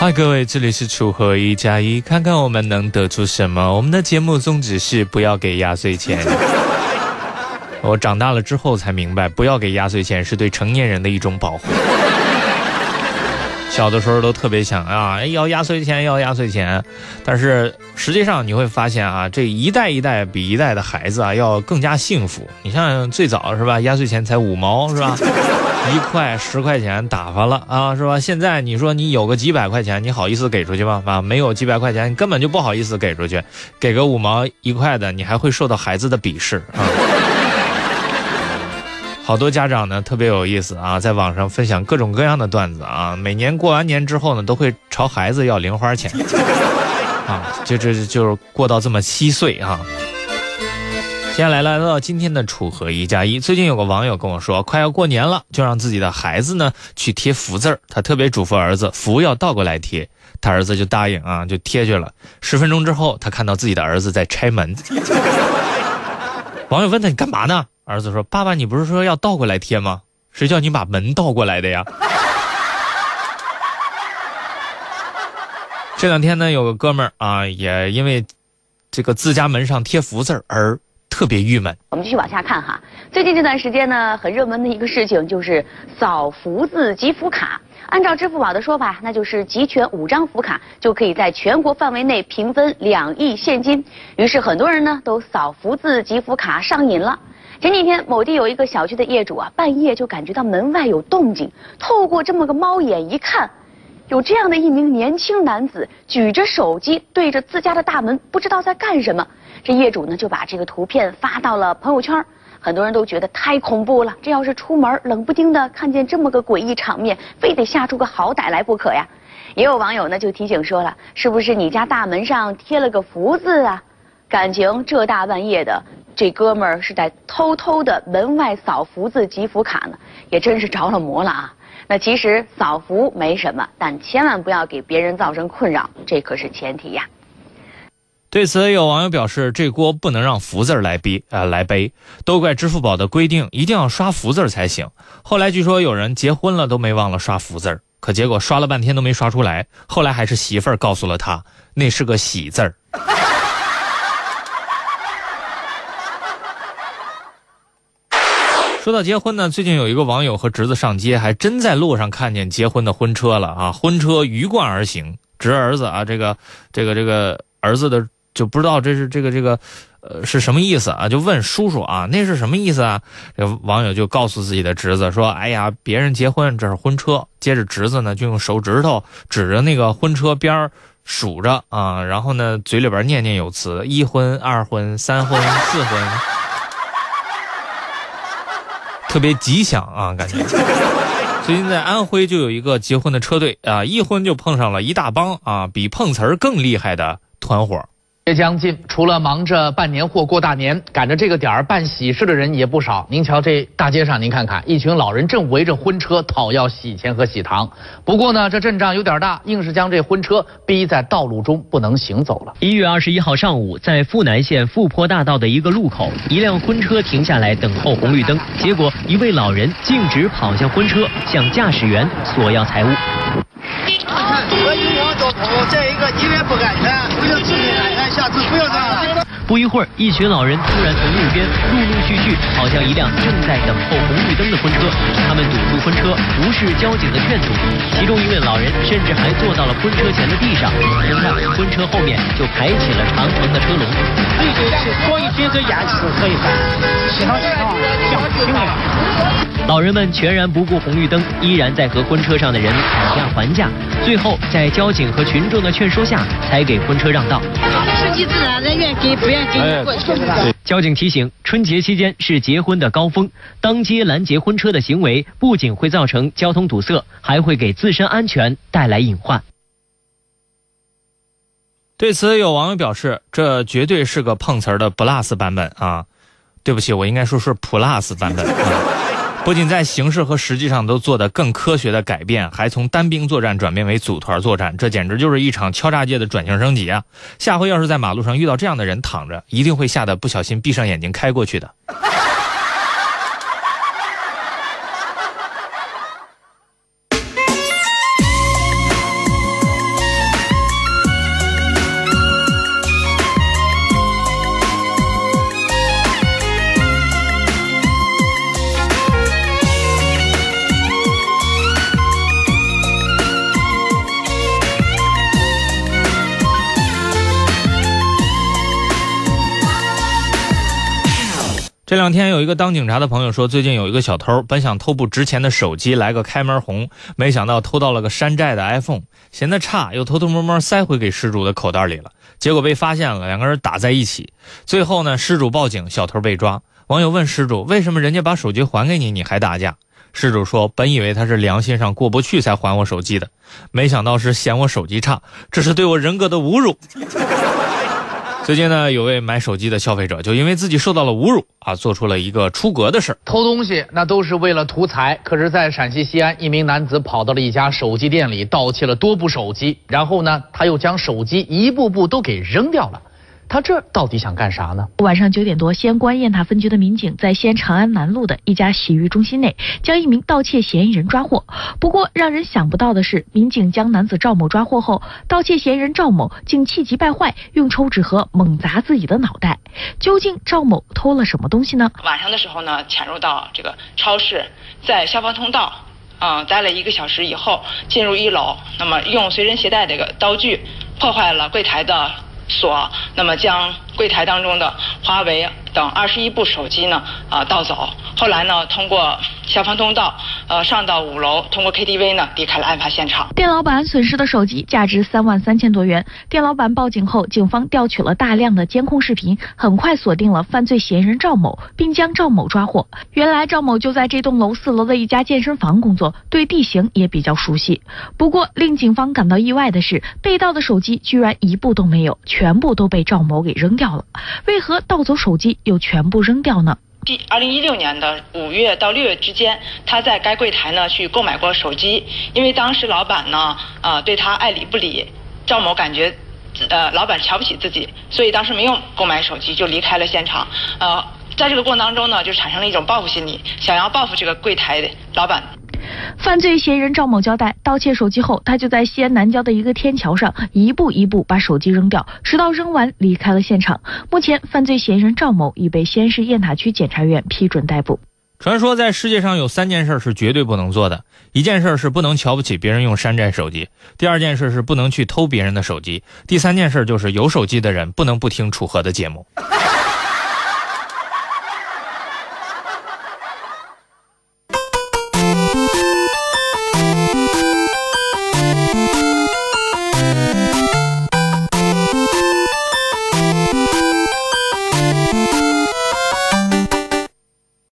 嗨，各位，这里是楚河一加一，看看我们能得出什么。我们的节目宗旨是不要给压岁钱。我长大了之后才明白，不要给压岁钱是对成年人的一种保护。小的时候都特别想啊，要压岁钱，要压岁钱。但是实际上你会发现啊，这一代一代比一代的孩子啊要更加幸福。你像最早是吧，压岁钱才五毛是吧？一块十块钱打发了啊是吧？现在你说你有个几百块钱，你好意思给出去吗？啊，没有几百块钱，你根本就不好意思给出去。给个五毛一块的，你还会受到孩子的鄙视啊。好多家长呢特别有意思啊，在网上分享各种各样的段子啊。每年过完年之后呢，都会朝孩子要零花钱 啊，就这就是过到这么稀碎啊。接下来来到今天的楚河一加一，最近有个网友跟我说，快要过年了，就让自己的孩子呢去贴福字儿，他特别嘱咐儿子，福要倒过来贴，他儿子就答应啊，就贴去了。十分钟之后，他看到自己的儿子在拆门，网友问他你干嘛呢？儿子说：“爸爸，你不是说要倒过来贴吗？谁叫你把门倒过来的呀？” 这两天呢，有个哥们儿啊，也因为这个自家门上贴福字而特别郁闷。我们继续往下看哈，最近这段时间呢，很热门的一个事情就是扫福字集福卡。按照支付宝的说法，那就是集全五张福卡就可以在全国范围内平分两亿现金。于是很多人呢都扫福字集福卡上瘾了。前几天，某地有一个小区的业主啊，半夜就感觉到门外有动静，透过这么个猫眼一看，有这样的一名年轻男子举着手机对着自家的大门，不知道在干什么。这业主呢就把这个图片发到了朋友圈，很多人都觉得太恐怖了，这要是出门冷不丁的看见这么个诡异场面，非得吓出个好歹来不可呀。也有网友呢就提醒说了，是不是你家大门上贴了个福字啊？感情这大半夜的。这哥们儿是在偷偷的门外扫福字集福卡呢，也真是着了魔了啊！那其实扫福没什么，但千万不要给别人造成困扰，这可是前提呀。对此，有网友表示，这锅不能让福字来背啊来背，都怪支付宝的规定，一定要刷福字才行。后来据说有人结婚了都没忘了刷福字可结果刷了半天都没刷出来，后来还是媳妇儿告诉了他，那是个喜字儿。说到结婚呢，最近有一个网友和侄子上街，还真在路上看见结婚的婚车了啊！婚车鱼贯而行，侄儿子啊，这个这个这个儿子的就不知道这是这个这个呃是什么意思啊？就问叔叔啊，那是什么意思啊？这网友就告诉自己的侄子说：“哎呀，别人结婚这是婚车。”接着侄子呢就用手指头指着那个婚车边数着啊，然后呢嘴里边念念有词：一婚、二婚、三婚、四婚。特别吉祥啊，感觉。最近在安徽就有一个结婚的车队啊，一婚就碰上了一大帮啊，比碰瓷儿更厉害的团伙。节将近，除了忙着办年货、过大年，赶着这个点儿办喜事的人也不少。您瞧这大街上，您看看，一群老人正围着婚车讨要喜钱和喜糖。不过呢，这阵仗有点大，硬是将这婚车逼在道路中不能行走了。一月二十一号上午，在富南县富坡大道的一个路口，一辆婚车停下来等候红绿灯，结果一位老人径直跑向婚车，向驾驶员索要财物。我有往交通，再一个你也不安全，为了自己安全，下次不要这样。不一会儿，一群老人突然从路边陆陆续续跑向一辆正在等候红绿灯的婚车，他们堵住婚车，无视交警的劝阻。其中一位老人甚至还坐到了婚车前的地上。很快，婚车后面就排起了长长的车龙。老人们全然不顾红绿灯，依然在和婚车上的人讨价还价。最后，在交警和群众的劝说下，才给婚车让道。顺其自然，人愿给不愿给你过去。交警提醒：春节期间是结婚的高峰，当街拦截婚车的行为不仅会造成交通堵塞，还会给自身安全带来隐患。对此，有网友表示：“这绝对是个碰瓷儿的 Plus 版本啊！对不起，我应该说是 Plus 版本。”不仅在形式和实际上都做得更科学的改变，还从单兵作战转变为组团作战，这简直就是一场敲诈界的转型升级啊！下回要是在马路上遇到这样的人躺着，一定会吓得不小心闭上眼睛开过去的。这两天有一个当警察的朋友说，最近有一个小偷本想偷部值钱的手机来个开门红，没想到偷到了个山寨的 iPhone，嫌它差，又偷偷摸摸塞回给失主的口袋里了，结果被发现了，两个人打在一起。最后呢，失主报警，小偷被抓。网友问失主，为什么人家把手机还给你，你还打架？失主说，本以为他是良心上过不去才还我手机的，没想到是嫌我手机差，这是对我人格的侮辱。最近呢，有位买手机的消费者就因为自己受到了侮辱啊，做出了一个出格的事儿。偷东西那都是为了图财，可是，在陕西西安，一名男子跑到了一家手机店里，盗窃了多部手机，然后呢，他又将手机一步步都给扔掉了。他这到底想干啥呢？晚上九点多，西安公安雁塔分局的民警在西安长安南路的一家洗浴中心内，将一名盗窃嫌疑人抓获。不过，让人想不到的是，民警将男子赵某抓获后，盗窃嫌疑人赵某竟气急败坏，用抽纸盒猛砸自己的脑袋。究竟赵某偷了什么东西呢？晚上的时候呢，潜入到这个超市，在消防通道，嗯，待了一个小时以后，进入一楼，那么用随身携带这个刀具破坏了柜台的。锁，那么将柜台当中的华为等二十一部手机呢，啊盗走。后来呢，通过消防通道，呃上到五楼，通过 KTV 呢离开了案发现场。店老板损失的手机价值三万三千多元。店老板报警后，警方调取了大量的监控视频，很快锁定了犯罪嫌疑人赵某，并将赵某抓获。原来赵某就在这栋楼四楼的一家健身房工作，对地形也比较熟悉。不过令警方感到意外的是，被盗的手机居然一部都没有，全部都被赵某给扔掉了。为何盗走手机又全部扔掉呢？第二零一六年的五月到六月之间，他在该柜台呢去购买过手机，因为当时老板呢呃对他爱理不理，赵某感觉呃老板瞧不起自己，所以当时没有购买手机就离开了现场。呃，在这个过程当中呢，就产生了一种报复心理，想要报复这个柜台老板。犯罪嫌疑人赵某交代，盗窃手机后，他就在西安南郊的一个天桥上一步一步把手机扔掉，直到扔完离开了现场。目前，犯罪嫌疑人赵某已被西安市雁塔区检察院批准逮捕。传说在世界上有三件事是绝对不能做的：一件事是不能瞧不起别人用山寨手机；第二件事是不能去偷别人的手机；第三件事就是有手机的人不能不听楚河的节目。